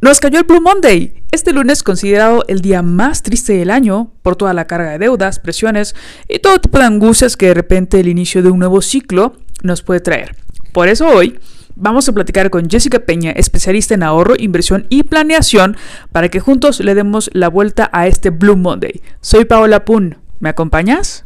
Nos cayó el Blue Monday, este lunes considerado el día más triste del año por toda la carga de deudas, presiones y todo tipo de angustias que de repente el inicio de un nuevo ciclo nos puede traer. Por eso hoy vamos a platicar con Jessica Peña, especialista en ahorro, inversión y planeación, para que juntos le demos la vuelta a este Blue Monday. Soy Paola Pun, ¿me acompañas?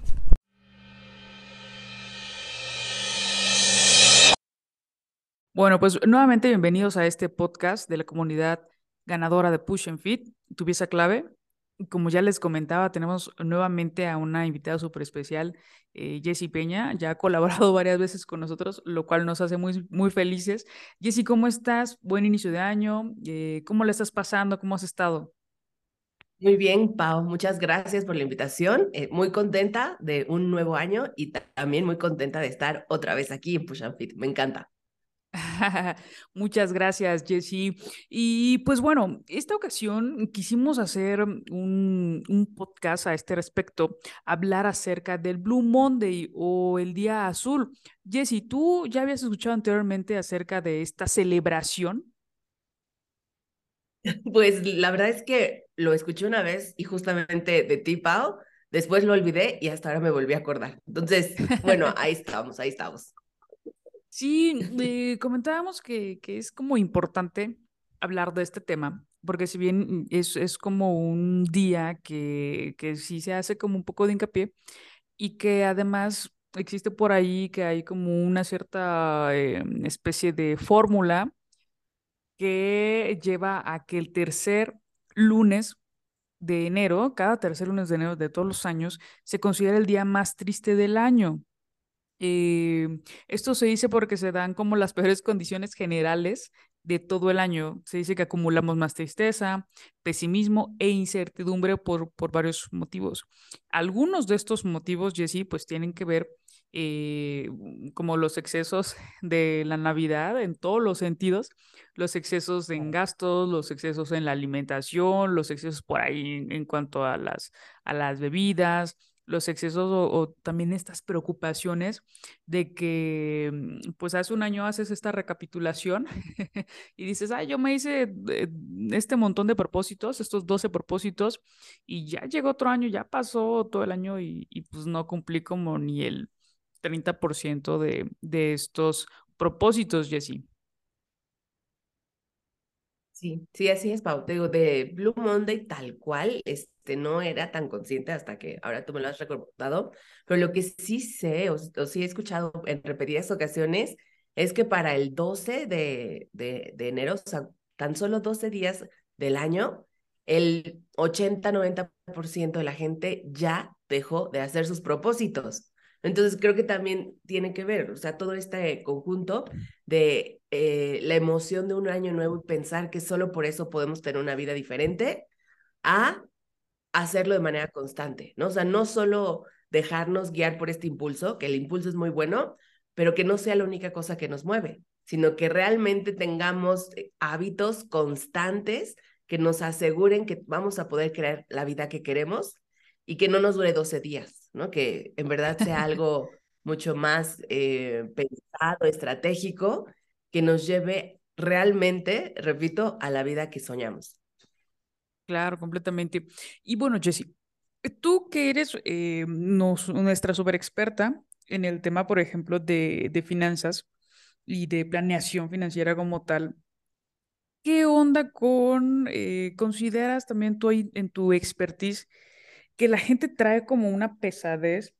Bueno, pues nuevamente bienvenidos a este podcast de la comunidad ganadora de Push and Fit, tu pieza clave. Como ya les comentaba, tenemos nuevamente a una invitada súper especial, eh, Jessie Peña. Ya ha colaborado varias veces con nosotros, lo cual nos hace muy, muy felices. Jessie, ¿cómo estás? Buen inicio de año. Eh, ¿Cómo le estás pasando? ¿Cómo has estado? Muy bien, Pau, muchas gracias por la invitación. Eh, muy contenta de un nuevo año y también muy contenta de estar otra vez aquí en Push and Fit. Me encanta. Muchas gracias, Jessie. Y pues bueno, esta ocasión quisimos hacer un, un, podcast a este respecto, hablar acerca del Blue Monday o el Día Azul. Jessie, ¿tú ya habías escuchado anteriormente acerca de esta celebración? Pues la verdad es que lo escuché una vez y justamente de ti, Pau, después lo olvidé y hasta ahora me volví a acordar. Entonces, bueno, ahí estamos, ahí estamos. Sí, eh, comentábamos que, que, es como importante hablar de este tema, porque si bien es, es como un día que, que sí se hace como un poco de hincapié y que además existe por ahí que hay como una cierta eh, especie de fórmula que lleva a que el tercer lunes de enero, cada tercer lunes de enero de todos los años, se considera el día más triste del año. Eh, esto se dice porque se dan como las peores condiciones generales de todo el año. Se dice que acumulamos más tristeza, pesimismo e incertidumbre por, por varios motivos. Algunos de estos motivos, Jesse, pues tienen que ver eh, como los excesos de la Navidad en todos los sentidos, los excesos en gastos, los excesos en la alimentación, los excesos por ahí en, en cuanto a las, a las bebidas, los excesos o, también estas preocupaciones de que, mm, pues hace un año haces esta recapitulación y dices, ay, yo me hice este montón de propósitos, estos 12 propósitos, y ya llegó otro año, ya pasó todo el año y, pues no cumplí como ni el 30% de, de estos propósitos, Jessie. Sí, sí, así es, Pau. Te digo, de Blue Monday tal cual, este, no era tan consciente hasta que ahora tú me lo has recordado, pero lo que sí sé, o, sí he escuchado en repetidas ocasiones, es que para el 12 de, de, de enero, o sea, tan solo 12 días del año, el 80-90% de la gente ya dejó de hacer sus propósitos. Entonces creo que también tiene que ver, o sea, todo este conjunto de eh, la emoción de un año nuevo y pensar que solo por eso podemos tener una vida diferente, a hacerlo de manera constante, ¿no? O sea, no solo dejarnos guiar por este impulso, que el impulso es muy bueno, pero que no sea la única cosa que nos mueve, sino que realmente tengamos eh, hábitos constantes que nos aseguren que vamos a poder crear la vida que queremos y que no nos dure 12 días, ¿no? Que en verdad sea algo mucho más eh, pensado, estratégico, que nos lleve realmente, repito, a la vida que soñamos. Claro, completamente. Y bueno, Jessie, tú que eres eh, nuestra super experta en el tema, por ejemplo, de, de finanzas y de planeación financiera como tal, ¿qué onda con, eh, consideras también tú en tu expertise que la gente trae como una pesadez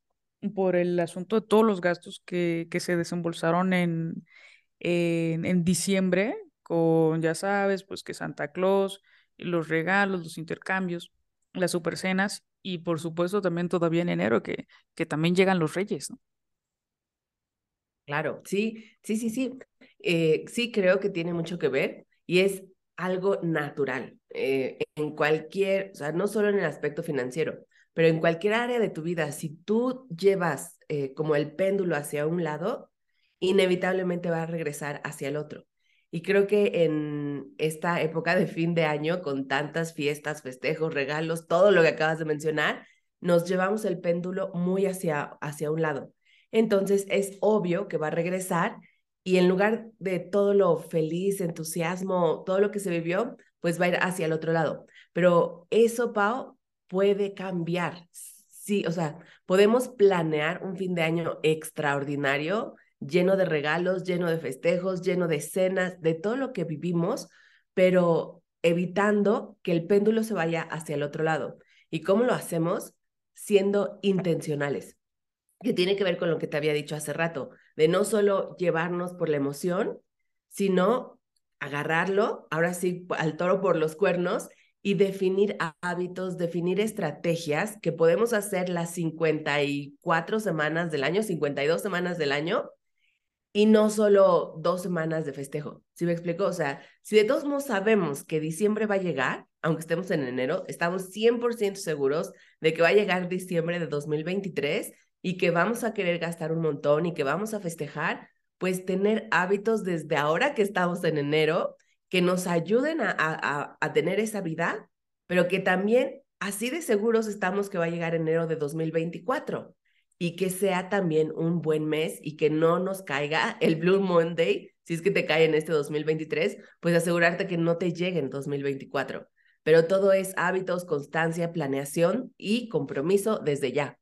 por el asunto de todos los gastos que, que se desembolsaron en, en, diciembre, con, ya sabes, pues que Santa Claus, los regalos, los intercambios, las supercenas y por supuesto también todavía en enero que, que también llegan los reyes. Claro, sí, sí, sí, sí. Eh, sí creo que tiene mucho que ver y es algo natural eh, en cualquier, o sea, no solo en el aspecto financiero, pero en cualquier área de tu vida, si tú llevas eh, como el péndulo hacia un lado, inevitablemente va a regresar hacia el otro. Y creo que en esta época de fin de año, con tantas fiestas, festejos, regalos, todo lo que acabas de mencionar, nos llevamos el péndulo muy hacia, hacia un lado. Entonces es obvio que va a regresar y en lugar de todo lo feliz, entusiasmo, todo lo que se vivió, pues va a ir hacia el otro lado. Pero eso, Pau, puede cambiar. Sí, o sea, podemos planear un fin de año extraordinario, lleno de regalos, lleno de festejos, lleno de cenas, de todo lo que vivimos, pero evitando que el péndulo se vaya hacia el otro lado. ¿Y cómo lo hacemos? Siendo intencionales, que tiene que ver con lo que te había dicho hace rato, de no solo llevarnos por la emoción, sino agarrarlo, ahora sí, al toro por los cuernos y definir hábitos, definir estrategias que podemos hacer las 54 semanas del año, 52 semanas del año, y no solo dos semanas de festejo. ¿Sí me explico? O sea, si de todos modos sabemos que diciembre va a llegar, aunque estemos en enero, estamos 100% seguros de que va a llegar diciembre de 2023 y que vamos a querer gastar un montón y que vamos a festejar, pues tener hábitos desde ahora que estamos en enero que nos ayuden a, a, a tener esa vida, pero que también así de seguros estamos que va a llegar enero de 2024 y que sea también un buen mes y que no nos caiga el Blue Monday, si es que te cae en este 2023, pues asegurarte que no te llegue en 2024. Pero todo es hábitos, constancia, planeación y compromiso desde ya.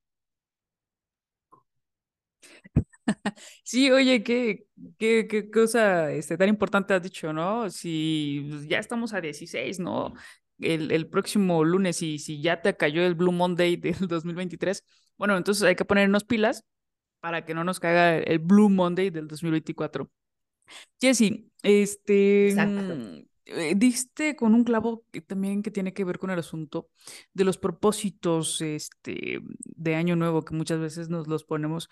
Sí, oye, qué, qué, qué cosa este, tan importante has dicho, ¿no? Si pues, ya estamos a 16, ¿no? El, el próximo lunes y si ya te cayó el Blue Monday del 2023, bueno, entonces hay que ponernos pilas para que no nos caiga el Blue Monday del 2024. Jessy, este, mm, eh, diste con un clavo que también que tiene que ver con el asunto de los propósitos este, de Año Nuevo, que muchas veces nos los ponemos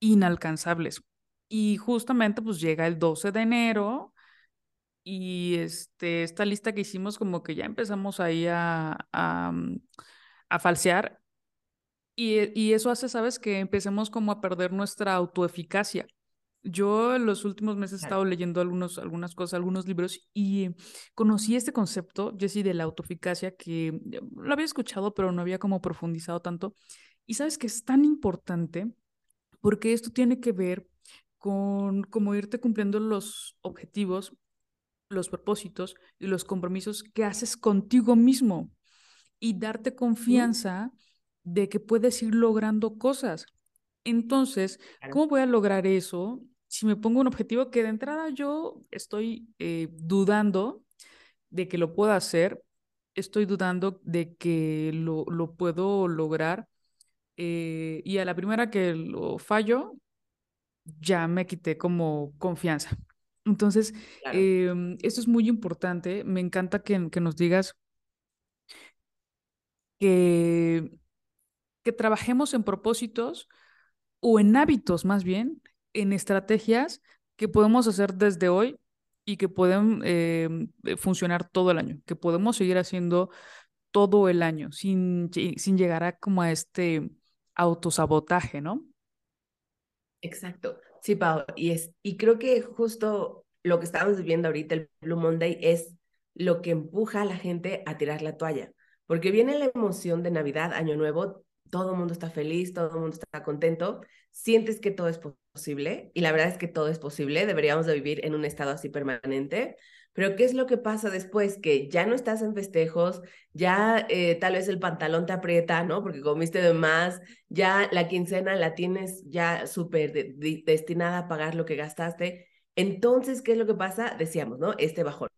inalcanzables. Y justamente pues llega el 12 de enero y este, esta lista que hicimos como que ya empezamos ahí a, a, mm, a falsear y, y eso hace, ¿sabes? Que empecemos como a perder nuestra autoeficacia. Yo en los últimos meses he estado leyendo algunos, algunas cosas, algunos libros y conocí este concepto, Jesse, de la autoeficacia, que lo había escuchado, pero no había como profundizado tanto. Y sabes que es tan importante porque esto tiene que ver con cómo irte cumpliendo los objetivos, los propósitos y los compromisos que haces contigo mismo y darte confianza de que puedes ir logrando cosas. Entonces, ¿cómo voy a lograr eso si me pongo un objetivo que de entrada yo estoy eh, dudando de que lo pueda hacer? Estoy dudando de que lo, lo puedo lograr eh, y a la primera que lo fallo, ya me quité como confianza. Entonces, em, esto es muy importante. Me encanta que, que nos digas que, que trabajemos en propósitos o en hábitos más bien, en estrategias que podemos hacer desde hoy y que pueden em, funcionar todo el año, que podemos seguir haciendo todo el año sin, sin llegar a como a este autosabotaje, ¿no? Exacto. Sí, Pau, y, es, y creo que justo lo que estamos viviendo ahorita, el Blue Monday, es lo que empuja a la gente a tirar la toalla, porque viene la emoción de Navidad, Año Nuevo, todo el mundo está feliz, todo el mundo está contento, sientes que todo es posible, y la verdad es que todo es posible, deberíamos de vivir en un estado así permanente, pero ¿qué es lo que pasa después? Que ya no estás en festejos, ya eh, tal vez el pantalón te aprieta, ¿no? Porque comiste de más, ya la quincena la tienes ya súper destinada a pagar lo que gastaste. Entonces, ¿qué es lo que pasa? Decíamos, ¿no? Este bajón.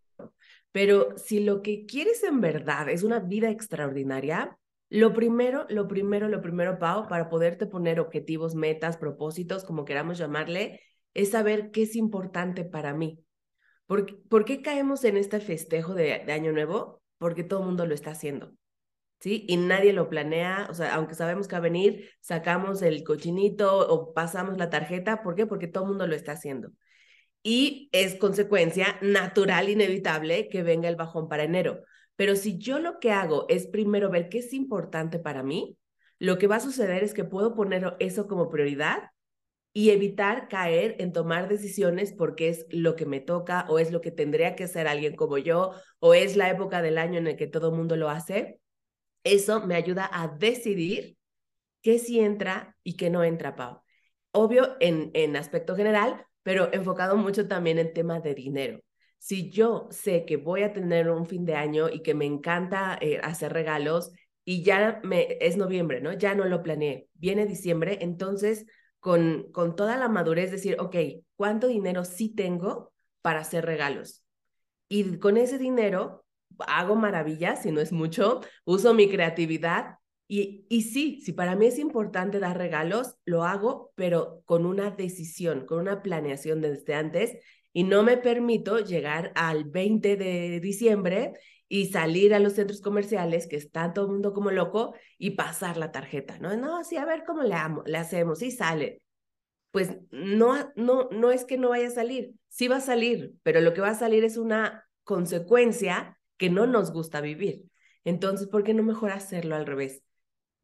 Pero si lo que quieres en verdad es una vida extraordinaria, lo primero, lo primero, lo primero, Pau, para poderte poner objetivos, metas, propósitos, como queramos llamarle, es saber qué es importante para mí. ¿Por, qué caemos en este festejo de, Año Nuevo? Porque todo el mundo lo está haciendo. ¿sí? Y nadie lo planea, o sea, aunque sabemos que va a venir, sacamos el cochinito o pasamos la tarjeta, ¿por qué? Porque todo el mundo lo está haciendo. Y es consecuencia natural, inevitable, que venga el bajón para enero. Pero si yo lo que hago es primero ver qué es importante para mí, lo que va a suceder es que puedo poner eso como prioridad y evitar caer en tomar decisiones porque es lo que me toca o es lo que tendría que hacer alguien como yo o es la época del año en el que todo mundo lo hace. Eso me ayuda a decidir qué sí entra y qué no entra, Pau. Obvio en, en aspecto general, pero enfocado mucho también en tema de dinero. si yo sé que voy a tener un fin de año y que me encanta eh, hacer regalos y ya me, es noviembre, ¿no? Ya no lo planeé, viene diciembre, entonces con, con toda la madurez decir, ok, ¿cuánto dinero sí tengo para hacer regalos? Y con ese dinero hago maravillas, si no es mucho, uso mi creatividad y, y sí, si para mí es importante dar regalos, lo hago, pero con una decisión, con una planeación desde antes y no me permito llegar al 20 de diciembre y salir a los centros comerciales, que está todo el mundo como loco, y pasar la tarjeta, ¿no? No, sí, a ver cómo le, le hacemos, y sale. Pues no, no, no es que no vaya a salir, sí va a salir, pero lo que va a salir es una consecuencia que no nos gusta vivir. Entonces, ¿por qué no mejor hacerlo al revés?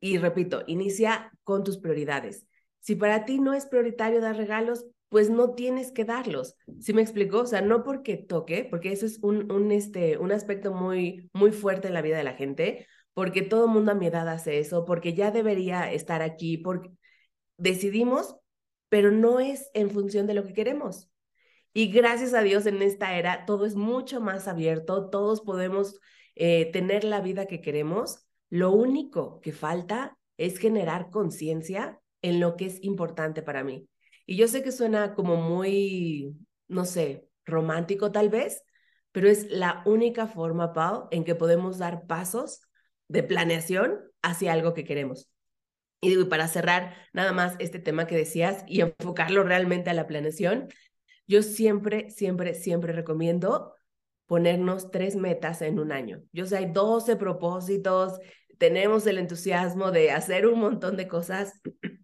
Y repito, inicia con tus prioridades. Si para ti no es prioritario dar regalos, pues no tienes que darlos. ¿Sí me explicó? O sea, no porque toque, porque eso es un, un, este, un aspecto muy, muy fuerte en la vida de la gente, porque todo mundo a mi edad hace eso, porque ya debería estar aquí, porque decidimos, pero no es en función de lo que queremos. Y gracias a Dios en esta era todo es mucho más abierto, todos podemos eh, tener la vida que queremos. Lo único que falta es generar conciencia en lo que es importante para mí. Y yo sé que suena como muy, no sé, romántico tal vez, pero es la única forma, Pau, en que podemos dar pasos de planeación hacia algo que queremos. Y para cerrar nada más este tema que decías y enfocarlo realmente a la planeación, yo siempre, siempre, siempre recomiendo ponernos tres metas en un año. Yo sé, hay 12 propósitos, tenemos el entusiasmo de hacer un montón de cosas,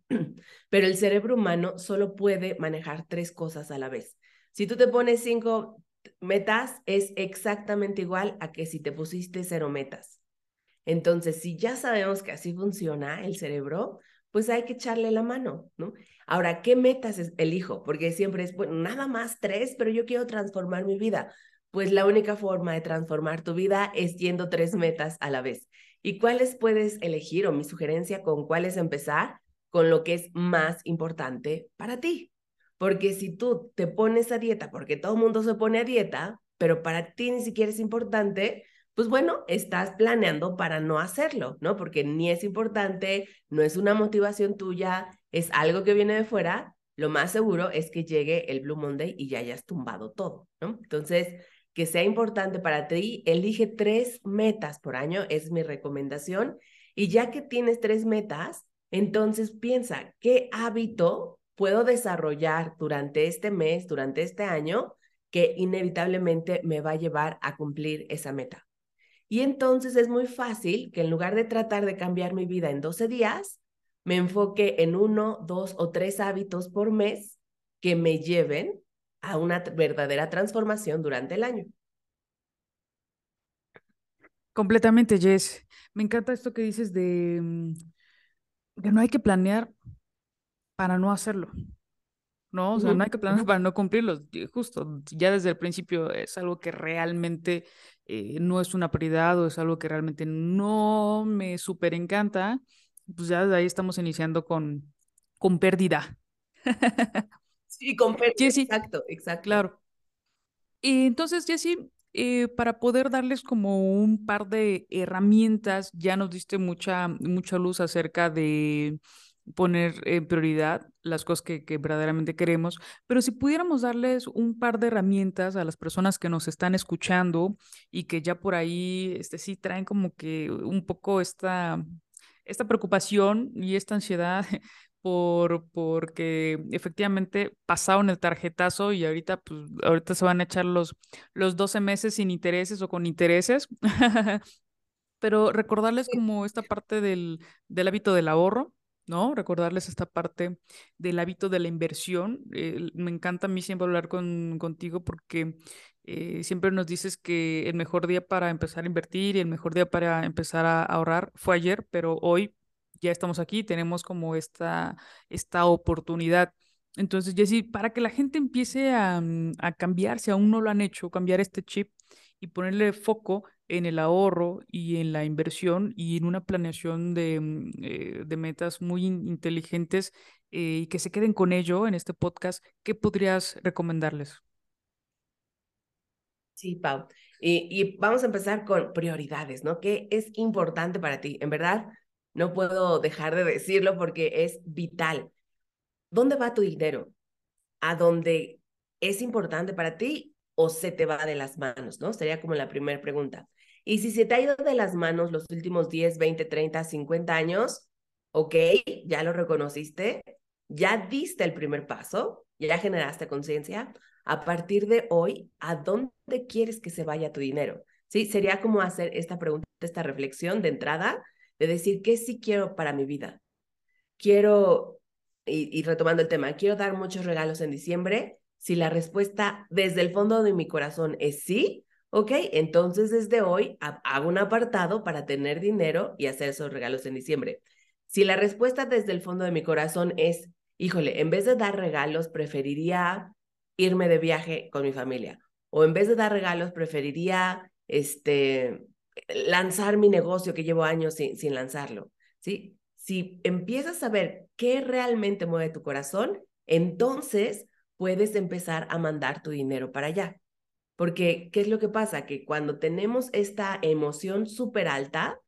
pero el cerebro humano solo puede manejar tres cosas a la vez. Si tú te pones cinco metas, es exactamente igual a que si te pusiste cero metas. Entonces, si ya sabemos que así funciona el cerebro, pues hay que echarle la mano, ¿no? Ahora, ¿qué metas elijo? Porque siempre es, bueno, nada más tres, pero yo quiero transformar mi vida. Pues la única forma de transformar tu vida es yendo tres metas a la vez. ¿Y cuáles puedes elegir o mi sugerencia con cuáles empezar? Con lo que es más importante para ti. Porque si tú te pones a dieta, porque todo el mundo se pone a dieta, pero para ti ni siquiera es importante, pues bueno, estás planeando para no hacerlo, ¿no? Porque ni es importante, no es una motivación tuya, es algo que viene de fuera, lo más seguro es que llegue el Blue Monday y ya hayas tumbado todo, ¿no? Entonces, que sea importante para ti, elige tres metas por año, es mi recomendación. Y ya que tienes tres metas, entonces piensa, ¿qué hábito puedo desarrollar durante este mes, durante este año, que inevitablemente me va a llevar a cumplir esa meta? Y entonces es muy fácil que en lugar de tratar de cambiar mi vida en 12 días, me enfoque en uno, dos o tres hábitos por mes que me lleven a una verdadera transformación durante el año. Completamente, Jess. Me encanta esto que dices de mm, que no hay que planear para no hacerlo. ¿no? O sea, no hay que planear para no cumplirlos. Justo, ya desde el principio es algo que realmente eh, no es una prioridad o es algo que realmente no me súper encanta. Pues ya desde ahí estamos iniciando con, con pérdida. Sí, con pérdida. exacto, exacto. Claro. Y entonces, Jessy, eh, para poder darles como un par de herramientas, ya nos diste mucha, mucha luz acerca de poner en prioridad las cosas que, que, verdaderamente queremos, pero si pudiéramos darles un par de herramientas a las personas que nos están escuchando y que ya por ahí este, sí traen como que un poco esta, esta preocupación y esta ansiedad por, porque efectivamente pasaron el tarjetazo y ahorita, pues, ahorita se van a echar los, los 12 meses sin intereses o con intereses. Pero recordarles como esta parte del, del hábito del ahorro, ¿no? Recordarles esta parte del hábito de la inversión. Eh, me encanta a mí siempre hablar con, contigo porque eh, siempre nos dices que el mejor día para empezar a invertir y el mejor día para empezar a ahorrar fue ayer, pero hoy ya estamos aquí, tenemos como esta, esta oportunidad. Entonces, Jessy, para que la gente empiece a, mm, a cambiar, si aún no lo han hecho, cambiar este chip y ponerle foco en el ahorro y en la inversión y en una planeación de, mm, eh, de metas muy inteligentes eh, y que se queden con ello en este podcast, ¿qué podrías recomendarles? Sí, Pau. Y, y, vamos a empezar con prioridades, ¿no? ¿Qué es importante para ti? En verdad, no puedo dejar de decirlo porque es vital. ¿Dónde va tu dinero? ¿A dónde es importante para ti o se te va de las manos, ¿no? Sería como la primera pregunta. Y si se te ha ido de las manos los últimos 10, 20, 30, 50 años, ok, ya lo reconociste, ya diste el primer paso, ya generaste conciencia, a partir de hoy, ¿a dónde quieres que se vaya tu dinero? Sí, sería como hacer esta pregunta, esta reflexión de entrada, de decir, ¿qué sí quiero para mi vida? Quiero, y, retomando el tema, quiero dar muchos regalos en diciembre. Si la respuesta desde el fondo de mi corazón es sí, ok, entonces desde hoy hago un apartado para tener dinero y hacer esos regalos en diciembre. Si la respuesta desde el fondo de mi corazón es, híjole, en vez de dar regalos, preferiría irme de viaje con mi familia. O en vez de dar regalos, preferiría este, lanzar mi negocio que llevo años sin, sin lanzarlo. ¿sí? Si empiezas a ver qué realmente mueve tu corazón, entonces puedes empezar a mandar tu dinero para allá. Porque, ¿qué es lo que pasa? Que cuando tenemos esta emoción súper alta,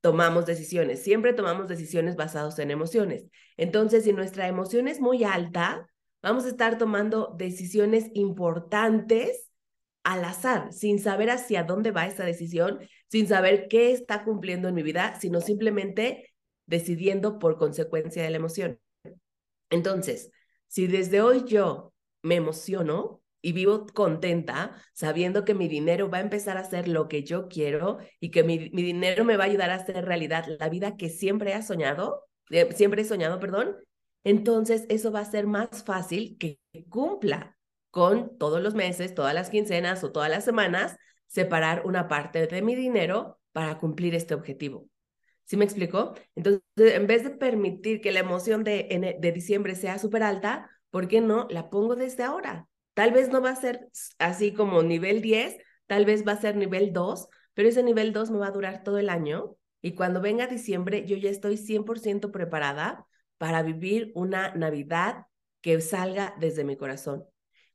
tomamos decisiones. Siempre tomamos decisiones basadas en emociones. Entonces, si nuestra emoción es muy alta, Vamos a estar tomando decisiones importantes al azar, sin saber hacia dónde va esa decisión, sin saber qué está cumpliendo en mi vida, sino simplemente decidiendo por consecuencia de la emoción. Entonces, si desde hoy yo me emociono y vivo contenta, sabiendo que mi dinero va a empezar a hacer lo que yo quiero y que mi, dinero me va a ayudar a hacer realidad la vida que siempre he soñado, eh, siempre he soñado, perdón, entonces eso va a ser más fácil que cumpla con todos los meses, todas las quincenas o todas las semanas, separar una parte de mi dinero para cumplir este objetivo. ¿Sí me explicó? Entonces, en vez de permitir que la emoción de, de diciembre sea súper alta, ¿por qué no la pongo desde ahora? Tal vez no va a ser así como nivel 10, tal vez va a ser nivel 2, pero ese nivel 2 me va a durar todo el año y cuando venga diciembre yo ya estoy 100% preparada para vivir una Navidad que salga desde mi corazón,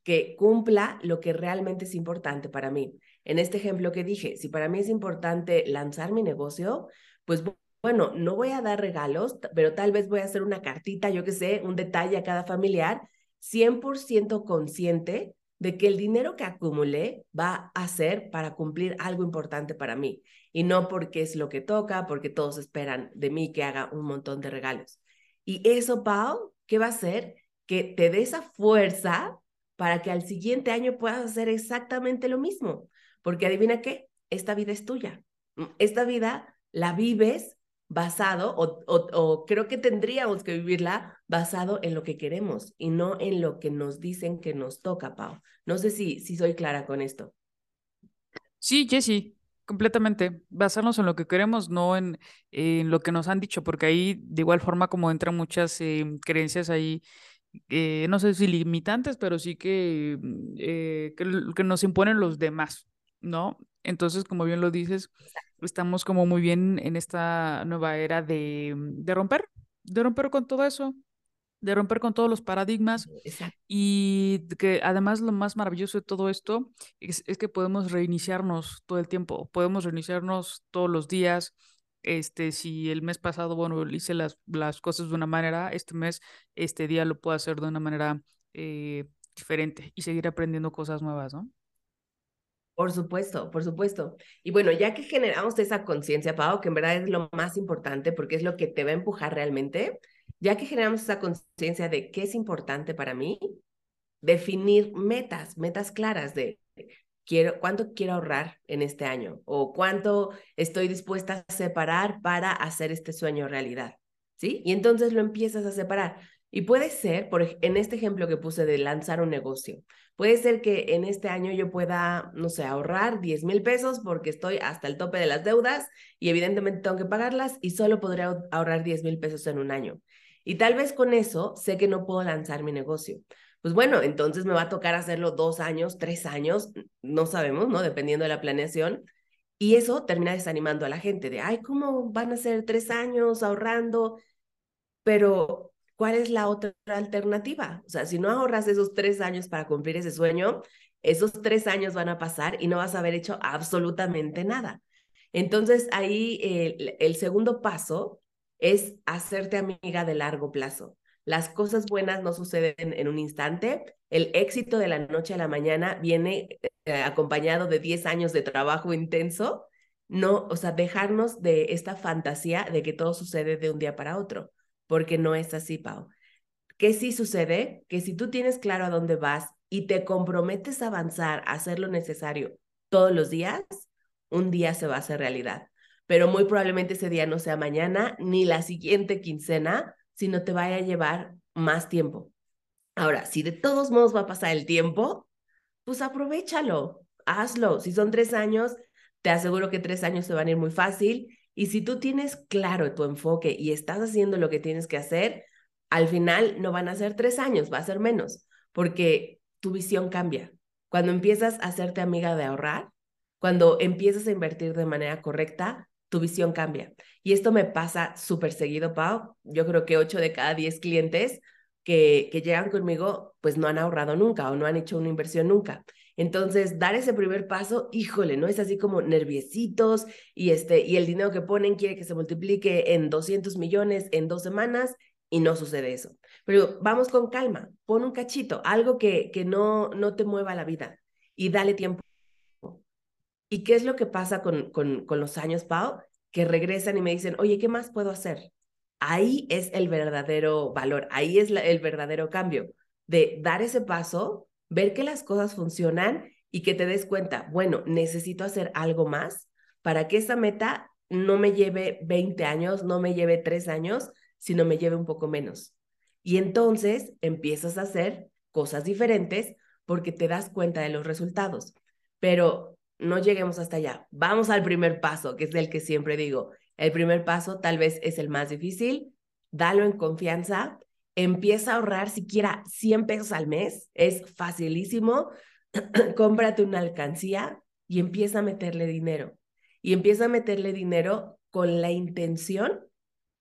que cumpla lo que realmente es importante para mí. En este ejemplo que dije, si para mí es importante lanzar mi negocio, pues bueno, no voy a dar regalos, pero tal vez voy a hacer una cartita, yo qué sé, un detalle a cada familiar, 100% consciente de que el dinero que acumulé va a ser para cumplir algo importante para mí y no porque es lo que toca, porque todos esperan de mí que haga un montón de regalos. Y eso, Pau, ¿qué va a hacer? Que te dé esa fuerza para que al siguiente año puedas hacer exactamente lo mismo. Porque adivina qué, esta vida es tuya. Mm, esta vida la vives basado, o, creo que tendríamos que vivirla basado en lo que queremos y no en lo que nos dicen que nos toca, Pau. No sé si, si soy clara con esto. Sí, Jessie, Completamente. Basarnos en lo que queremos, no en, en, lo que nos han dicho, porque ahí de igual forma como entran muchas eh, creencias ahí, eh, no sé si limitantes, pero sí que, mm, eh, que, que, nos imponen los demás, ¿no? Entonces, como bien lo dices, estamos como muy bien en esta nueva era de, de romper, de romper con todo eso, de romper con todos los paradigmas y que además lo más maravilloso de todo esto es, que podemos reiniciarnos todo el tiempo, podemos reiniciarnos todos los días. Este, si el mes pasado, bueno, hice las, las cosas de una manera, este mes, este día lo puedo hacer de una manera eh, diferente y seguir aprendiendo cosas nuevas, ¿no? Por supuesto, por supuesto. Y bueno, ya que generamos esa conciencia, Pau, que en verdad es lo más importante porque es lo que te va a empujar realmente, ya que generamos esa conciencia de qué es importante para mí, definir metas, metas claras de cuánto quiero ahorrar en este año o cuánto estoy dispuesta a separar para hacer este sueño realidad. ¿Sí? Y entonces lo empiezas a separar. Y puede ser, por, en este ejemplo que puse de lanzar un negocio, puede ser que en este año yo pueda, no sé, ahorrar 10 mil pesos porque estoy hasta el tope de las deudas y evidentemente tengo que pagarlas y solo podré ahorrar 10 mil pesos en un año. Y tal vez con eso sé que no puedo lanzar mi negocio. Pues bueno, entonces me va a tocar hacerlo dos años, tres años, no sabemos, ¿no? Dependiendo de la planeación. Y eso termina desanimando a la gente de, ay, ¿cómo van a ser tres años ahorrando? Pero, ¿cuál es la otra alternativa? O sea, si no ahorras esos tres años para cumplir ese sueño, esos tres años van a pasar y no vas a haber hecho absolutamente nada. Entonces ahí el, el segundo paso es hacerte amiga de largo plazo. Las cosas buenas no suceden en un instante. El éxito de la noche a la mañana viene eh, acompañado de 10 años de trabajo intenso. No, o sea, dejarnos de esta fantasía de que todo sucede de un día para otro, porque no es así, Pau. ¿Qué sí sucede? Que si tú tienes claro a dónde vas y te comprometes a avanzar, a hacer lo necesario todos los días, un día se va a hacer realidad. Pero muy probablemente ese día no sea mañana ni la siguiente quincena, sino te vaya a llevar más tiempo. Ahora, si de todos modos va a pasar el tiempo, pues aprovechalo, hazlo. Si son tres años, te aseguro que tres años se van a ir muy fácil. Y si tú tienes claro tu enfoque y estás haciendo lo que tienes que hacer, al final no van a ser tres años, va a ser menos, porque tu visión cambia. Cuando empiezas a hacerte amiga de ahorrar, cuando empiezas a invertir de manera correcta, tu visión cambia. Y esto me pasa súper seguido, Pau. Yo creo que ocho de cada diez clientes que, que llegan conmigo, pues no han ahorrado nunca o no han hecho una inversión nunca. Entonces, dar ese primer paso, híjole, ¿no? Es así como nerviositos y, este, y el dinero que ponen quiere que se multiplique en 200 millones en dos semanas y no sucede eso. Pero vamos con calma, pon un cachito, algo que, que no, no te mueva la vida y dale tiempo. ¿Y qué es lo que pasa con, con, con los años, Pau? Que regresan y me dicen, oye, ¿qué más puedo hacer? Ahí es el verdadero valor, ahí es el verdadero cambio de dar ese paso, ver que las cosas funcionan y que te des cuenta, bueno, necesito hacer algo más para que esa meta no me lleve 20 años, no me lleve 3 años, sino me lleve un poco menos. Y entonces empiezas a hacer cosas diferentes porque te das cuenta de los resultados. Pero no lleguemos hasta allá. Vamos al primer paso, que es el que siempre digo. El primer paso tal vez es el más difícil. Dalo en confianza. Empieza a ahorrar siquiera 100 pesos al mes. Es facilísimo. Cómprate una alcancía y empieza a meterle dinero. Y empieza a meterle dinero con la intención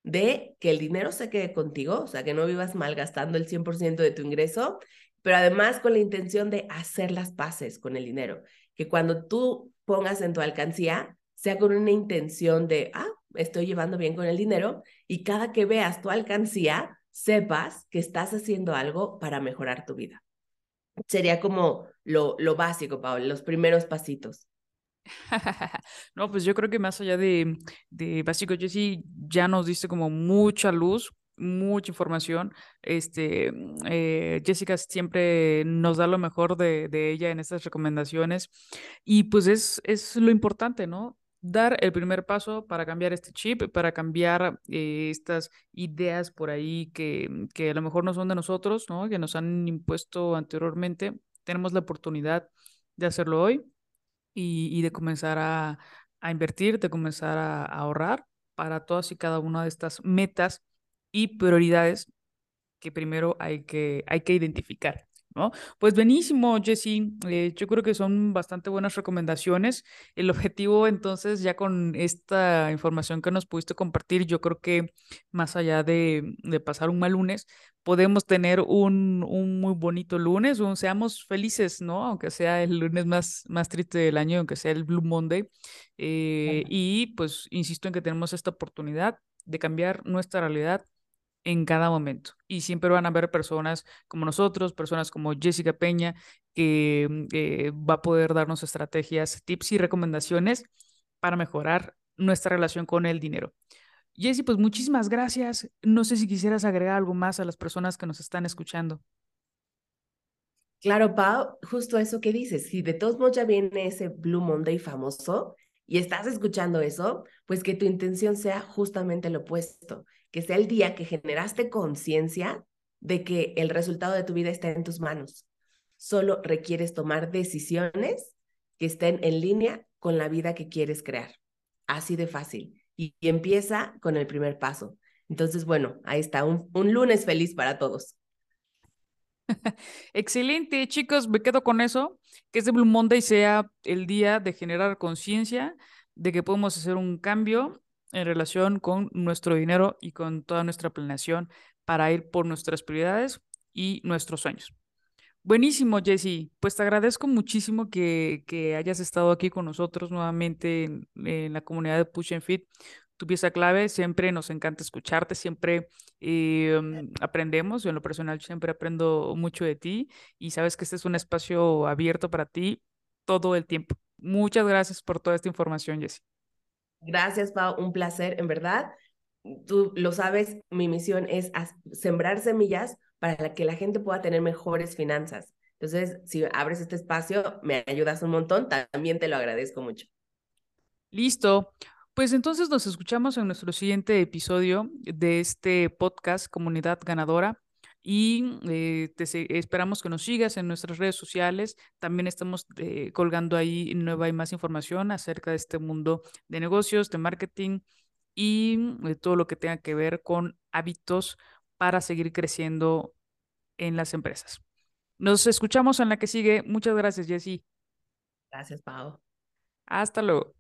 de que el dinero se quede contigo, o sea, que no vivas malgastando el 100% de tu ingreso, pero además con la intención de hacer las paces con el dinero, que cuando tú pongas en tu alcancía, sea con una intención de, ah, estoy llevando bien con el dinero, y cada que veas tu alcancía, sepas que estás haciendo algo para mejorar tu vida. Sería como lo, lo básico, Paul, los primeros pasitos. no, pues yo creo que más allá de, de básico, Jessy, ya nos diste como mucha luz, mucha información. Este, eh, Jessica siempre nos da lo mejor de, de, ella en estas recomendaciones y pues es, es lo importante, ¿no? Dar el primer paso para cambiar este chip, para cambiar eh, estas ideas por ahí que, que a lo mejor no son de nosotros, ¿no? Que nos han impuesto anteriormente. Tenemos la oportunidad de hacerlo hoy y, de comenzar a, a, invertir, de comenzar a, a ahorrar para todas y cada una de estas metas y prioridades que primero hay que, hay que identificar. ¿No? Pues buenísimo, Jessy. Eh, yo creo que son bastante buenas recomendaciones. El objetivo, entonces, ya con esta información que nos pudiste compartir, yo creo que más allá de, de pasar un mal lunes, podemos tener un, un, muy bonito lunes, o seamos felices, ¿no? Aunque sea el lunes más, más triste del año, aunque sea el Blue Monday. Eh, y pues insisto en que tenemos esta oportunidad de cambiar nuestra realidad en cada momento. Y siempre van a haber personas como nosotros, personas como Jessica Peña, que mm, va a poder darnos estrategias, tips y recomendaciones para mejorar nuestra relación con el dinero. Jessy, pues muchísimas gracias. No sé si quisieras agregar algo más a las personas que nos están escuchando. Claro, Pau, justo eso que dices. Si de todos modos ya viene ese Blue Monday famoso y estás escuchando eso, pues que tu intención sea justamente lo opuesto, que sea el día que generaste conciencia de que el resultado de tu vida está en tus manos. Solo requieres tomar decisiones que estén en línea con la vida que quieres crear. Así de fácil y, empieza con el primer paso. Entonces, bueno, ahí está, un, un lunes feliz para todos. Excelente, chicos, me quedo con eso, que este Blue Monday sea el día de generar conciencia de que podemos hacer un cambio en relación con nuestro dinero y con toda nuestra planeación para ir por nuestras prioridades y nuestros sueños. Buenísimo, Jessy. Pues te agradezco muchísimo que, que hayas estado aquí con nosotros nuevamente en, la comunidad de Push and Fit. Tu pieza clave, siempre nos encanta escucharte, siempre mm, aprendemos. Yo en lo personal siempre aprendo mucho de ti y sabes que este es un espacio abierto para ti todo el tiempo. Muchas gracias por toda esta información, Jessy. Gracias, Pau. Un placer, en verdad. Tú lo sabes, mi misión es sembrar semillas para que la gente pueda tener mejores finanzas. Entonces, si abres este espacio, me ayudas un montón, también te lo agradezco mucho. Listo. Pues entonces nos escuchamos en nuestro siguiente episodio de este podcast Comunidad Ganadora y eh, te esperamos que nos sigas en nuestras redes sociales. También estamos eh, colgando ahí nueva y más información acerca de este mundo de negocios, de marketing y de eh, todo lo que tenga que ver con hábitos para seguir creciendo en las empresas. Nos escuchamos en la que sigue. Muchas gracias, Jessy. Gracias, Pau. Hasta luego.